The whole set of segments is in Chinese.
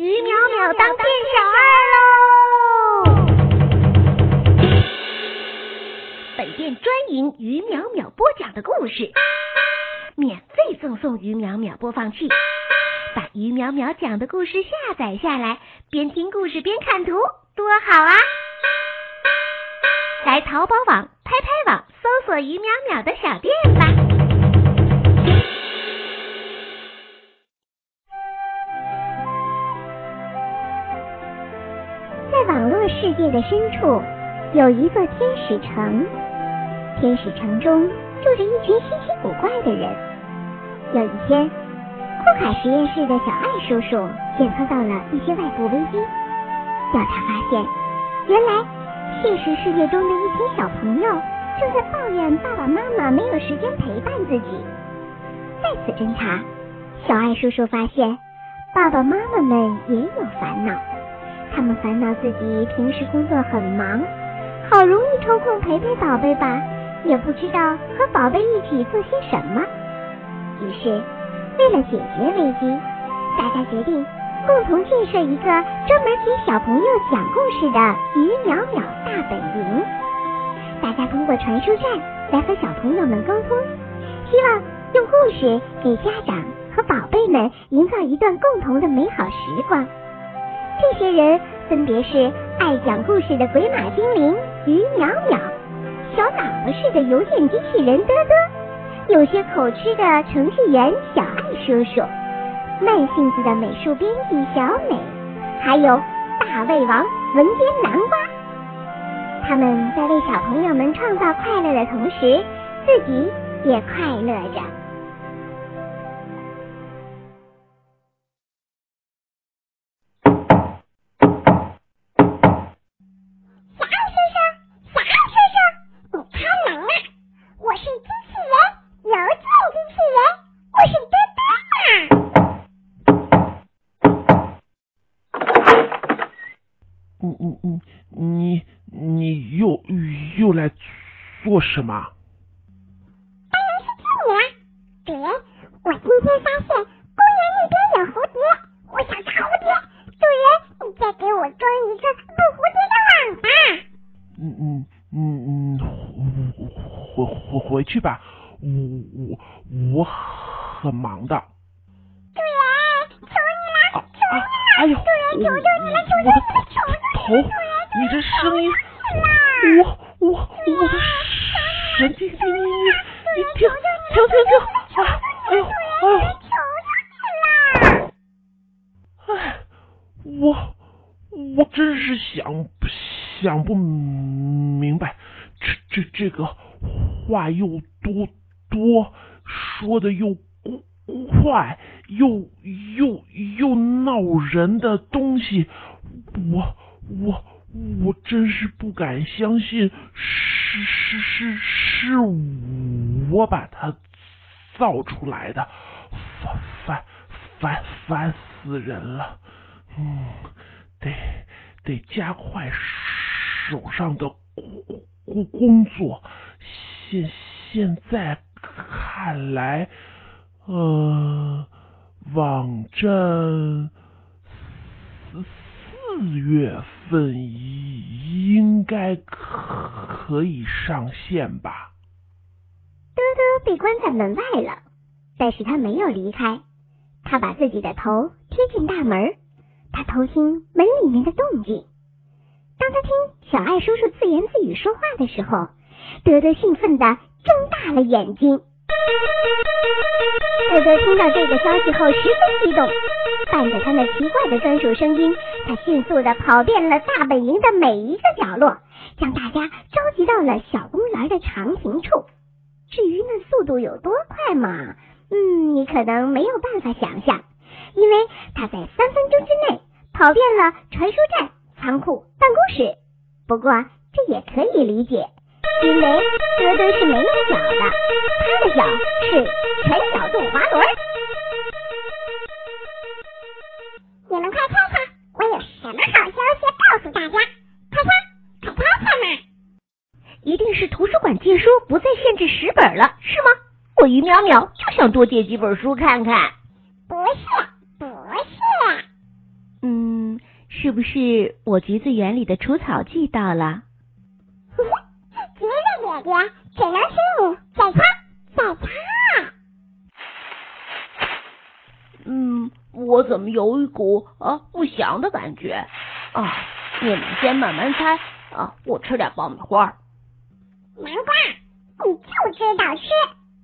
于淼淼当店小二喽！本店专营于淼淼播讲的故事，免费赠送于淼淼播放器。把于淼淼讲的故事下载下来，边听故事边看图，多好啊！来淘宝网、拍拍网搜索“于淼淼”的小店吧。世界的深处，有一座天使城。天使城中住着一群稀奇古怪的人。有一天，库卡实验室的小艾叔叔检测到了一些外部危机。调查发现，原来现实世界中的一群小朋友正在抱怨爸爸妈妈没有时间陪伴自己。再次侦查，小艾叔叔发现，爸爸妈妈们也有烦恼。他们烦恼自己平时工作很忙，好容易抽空陪陪宝贝吧，也不知道和宝贝一起做些什么。于是，为了解决危机，大家决定共同建设一个专门给小朋友讲故事的鱼淼淼大本营。大家通过传输站来和小朋友们沟通，希望用故事给家长和宝贝们营造一段共同的美好时光。这些人分别是爱讲故事的鬼马精灵鱼淼淼，小喇叭似的邮件机器人嘚嘚，有些口吃的程序员小爱叔叔，慢性子的美术编辑小美，还有大胃王文间南瓜。他们在为小朋友们创造快乐的同时，自己也快乐着。做什么？当然是救你啦！主人，我今天发现公园那边有蝴蝶，我想抓蝴蝶。主人，你再给我装一个捕蝴蝶的网吧。嗯嗯嗯嗯，回回回去吧，我我我很忙的。主人，求你了，啊求啊！你了！主人，求求你了，求求你了，求求头你了，主人，，你这声音，求我我我的神经，你你你你停停停停！啊！哎呦哎呦！哎，我我真是想想不明白，这这这个话又多多，说的又快，又又又闹人的东西，我我我真是不敢相信是，是是是是我把它造出来的，烦烦烦烦死人了，嗯，得得加快手上的工工工作，现现在看来，呃，网站四月份应该可可以上线吧？多多被关在门外了，但是他没有离开，他把自己的头贴近大门，他偷听门里面的动静。当他听小爱叔叔自言自语说话的时候，多多兴奋的睁大了眼睛。多多听到这个消息后十分激动，伴着他那奇怪的专属声音，他迅速地跑遍了大本营的每一个角落，将大家召集到了小公园的长亭处。至于那速度有多快嘛，嗯，你可能没有办法想象，因为他在三分钟之内跑遍了传输站、仓库、办公室。不过这也可以理解，因为多多是没有脚的，他的脚是全角度滑轮。你们快看看，我有什么好消息告诉大家！快看，快看看嘛！一定是图书馆借书不再限制十本了，是吗？我于淼淼就想多借几本书看看。不是，不是，嗯是不是我橘子园里的除草剂到了？橘子姐姐，只能是你，再擦，再擦。嗯，我怎么有一股啊不祥的感觉啊？你们先慢慢猜啊，我吃点爆米花。南瓜，你就知道吃，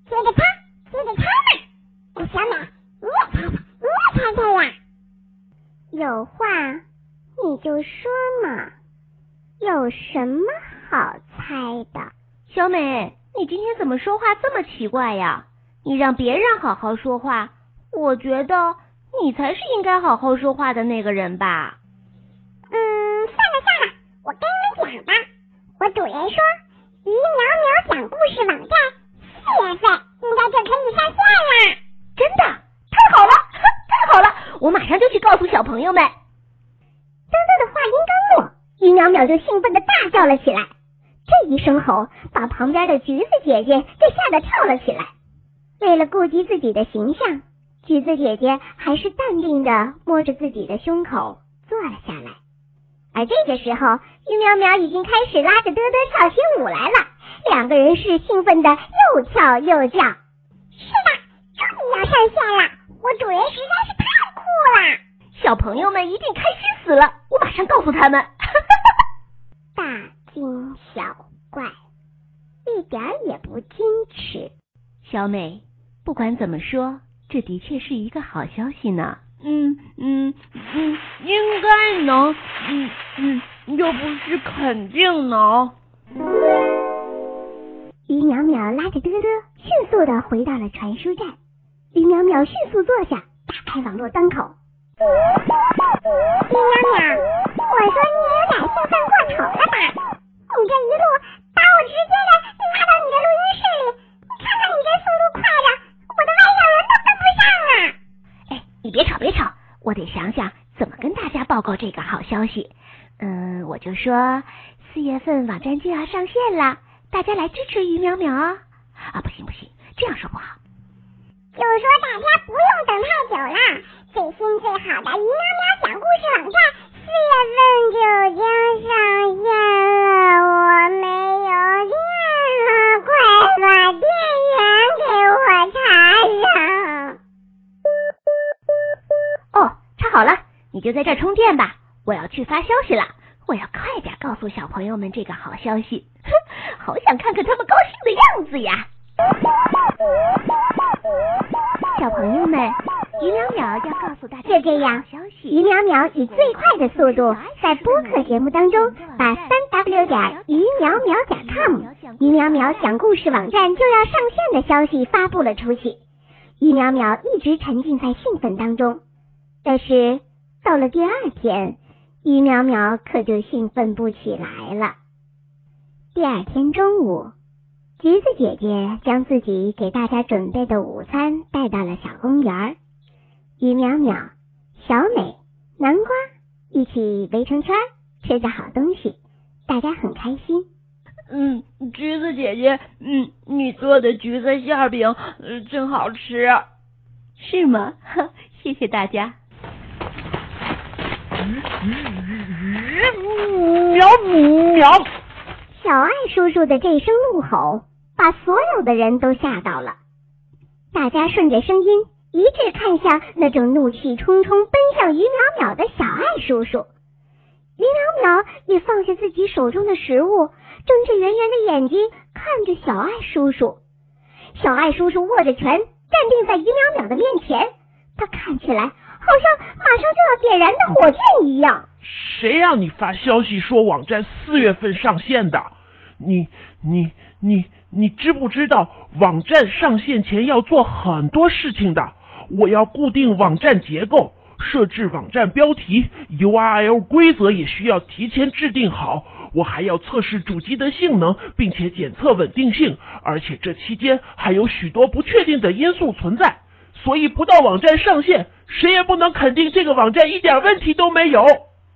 接着擦，接着擦嘛。小美，你也猜猜，你也猜猜呀。有话你就说嘛，有什么好猜的？小美，你今天怎么说话这么奇怪呀？你让别人好好说话，我觉得你才是应该好好说话的那个人吧。嗯，算了算了，我跟你们讲吧，我主人说，于苗苗讲故事网站四月份应该就可以上线了。真的，太好了，太好了，我马上就去告诉小朋友们。多多的话音刚落，于淼淼就兴奋的大叫了起来。这一声吼，把旁边的橘子姐姐给吓得跳了起来。为了顾及自己的形象，橘子姐姐还是淡定的摸着自己的胸口坐了下来。而这个时候，于淼淼已经开始拉着嘚嘚跳起舞来了，两个人是兴奋的又跳又叫。是的，终于要上线了，我主人实在是太酷了。小朋友们一定开心死了，我马上告诉他们。小怪，一点也不矜持。小美，不管怎么说，这的确是一个好消息呢。嗯嗯嗯，应该能，嗯嗯，又不是肯定能。于淼淼拉着嘚嘚迅速的回到了传输站。于淼淼迅速坐下，打开网络端口。于淼淼，我说你也有点兴奋过头了吧？你这一路把我直接的拉到你的录音室里，你看看你这速度快的，我的外星人都跟不上啊！哎，你别吵别吵，我得想想怎么跟大家报告这个好消息。嗯，我就说四月份网站就要上线了，大家来支持于淼淼啊！啊，不行不行，这样说不好。就说大家不用等太久了，最新最好的于淼淼讲故事网站四月份就将上线了，我没有电了，快把电源给我插上。哦，插好了，你就在这儿充电吧。我要去发消息了，我要快点告诉小朋友们这个好消息。哼，好想看看他们高兴的样子呀！小朋友们，于淼淼要告诉大家就这样，于淼淼以最快的速度在播客节目当中把三 w 点于淼淼点 com 于淼淼讲故事网站就要上线的消息发布了出去。于淼淼一直沉浸在兴奋当中，但是到了第二天，于淼淼可就兴奋不起来了。第二天中午，橘子姐姐将自己给大家准备的午餐带到了小公园。于淼淼、小美、南瓜一起围成圈吃着好东西，大家很开心。嗯，橘子姐姐，嗯，你做的橘子馅饼，呃，真好吃。是吗？谢谢大家。小爱叔叔的这声怒吼，把所有的人都吓到了。大家顺着声音一致看向那正怒气冲冲奔向于淼淼的小爱叔叔。于淼淼也放下自己手中的食物，睁着圆圆的眼睛看着小爱叔叔。小爱叔叔握着拳，站定在于淼淼的面前，他看起来好像马上就要点燃的火箭一样。谁让你发消息说网站四月份上线的？你你你你知不知道网站上线前要做很多事情的？我要固定网站结构，设置网站标题，URL 规则也需要提前制定好。我还要测试主机的性能，并且检测稳定性，而且这期间还有许多不确定的因素存在。所以不到网站上线，谁也不能肯定这个网站一点问题都没有。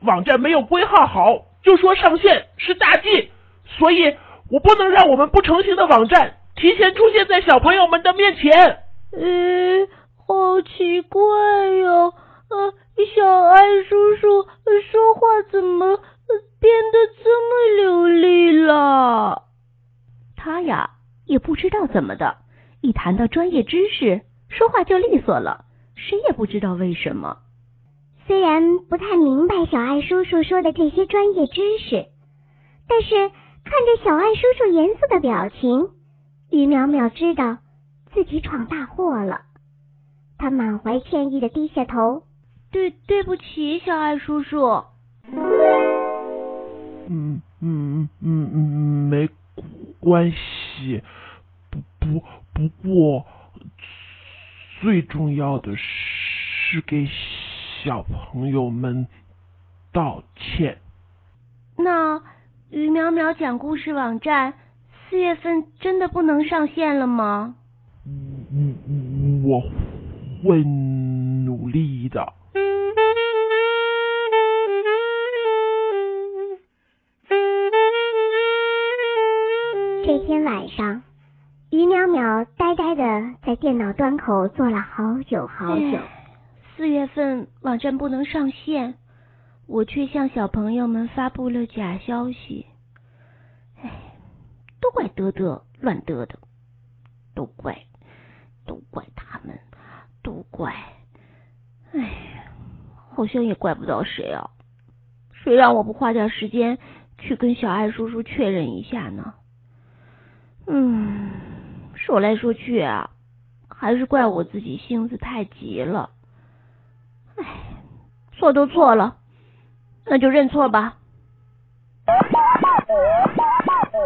网站没有规划好，就说上线是大忌，所以我不能让我们不成形的网站提前出现在小朋友们的面前。嗯，好奇怪哟、呃，小爱叔叔说说话怎么变得这么流利了？他呀，也不知道怎么的，一谈到专业知识，说话就利索了。谁也不知道为什么。虽然不太明白小爱叔叔说的这些专业知识，但是看着小爱叔叔严肃的表情，于淼淼知道自己闯大祸了。他满怀歉意的低下头：“对，对不起，小爱叔叔。”嗯嗯嗯嗯，没关系。不不不过，最重要的是给小朋友们道歉。那于淼淼讲故事网站四月份真的不能上线了吗？我我会努力的。这天晚上，于淼淼呆呆的在电脑端口坐了好久好久。四月份网站不能上线，我却向小朋友们发布了假消息。哎，都怪德德乱嘚的，都怪，都怪他们，都怪。哎，好像也怪不到谁啊。谁让我不花点时间去跟小爱叔叔确认一下呢？嗯，说来说去啊，还是怪我自己性子太急了。哎，错都错了，那就认错吧。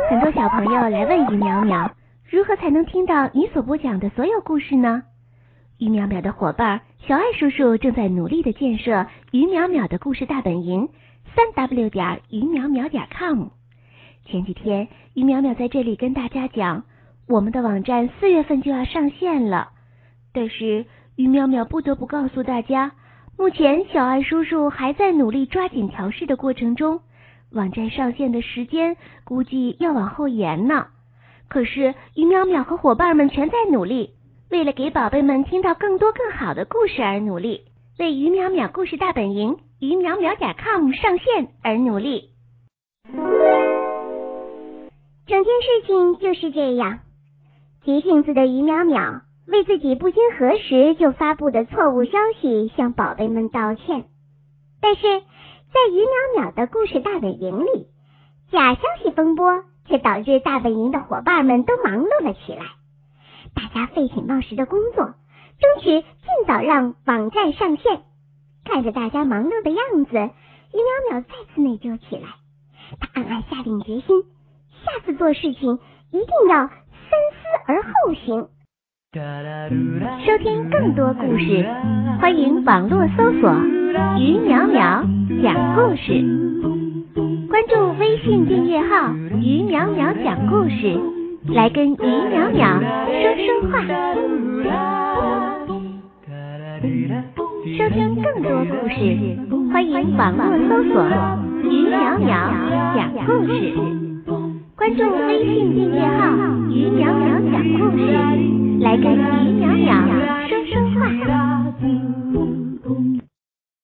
很多小朋友来问于淼淼，如何才能听到你所播讲的所有故事呢？于淼淼的伙伴小爱叔叔正在努力的建设于淼淼的故事大本营，三 w 点于淼淼点 com。前几天，于淼淼在这里跟大家讲，我们的网站四月份就要上线了。但是，于淼淼不得不告诉大家，目前小爱叔叔还在努力抓紧调试的过程中，网站上线的时间估计要往后延呢。可是，于淼淼和伙伴们全在努力，为了给宝贝们听到更多更好的故事而努力，为于淼淼故事大本营于淼淼点 com 上线而努力。整件事情就是这样，急性子的于淼淼为自己不经核实就发布的错误消息向宝贝们道歉。但是在于淼淼的故事大本营里，假消息风波却导致大本营的伙伴们都忙碌了起来，大家废寝忘食的工作，争取尽早让网站上线。看着大家忙碌的样子，于淼淼再次内疚起来，他暗暗下定决心。下次做事情一定要三思而后行。收听更多故事，欢迎网络搜索“于淼淼讲故事”，关注微信订阅号“于淼淼讲故事”，来跟于淼淼说说话。收听更多故事，欢迎网络搜索“于淼淼讲故事”。关注微信订阅号“于淼淼讲故事”，来跟于淼淼。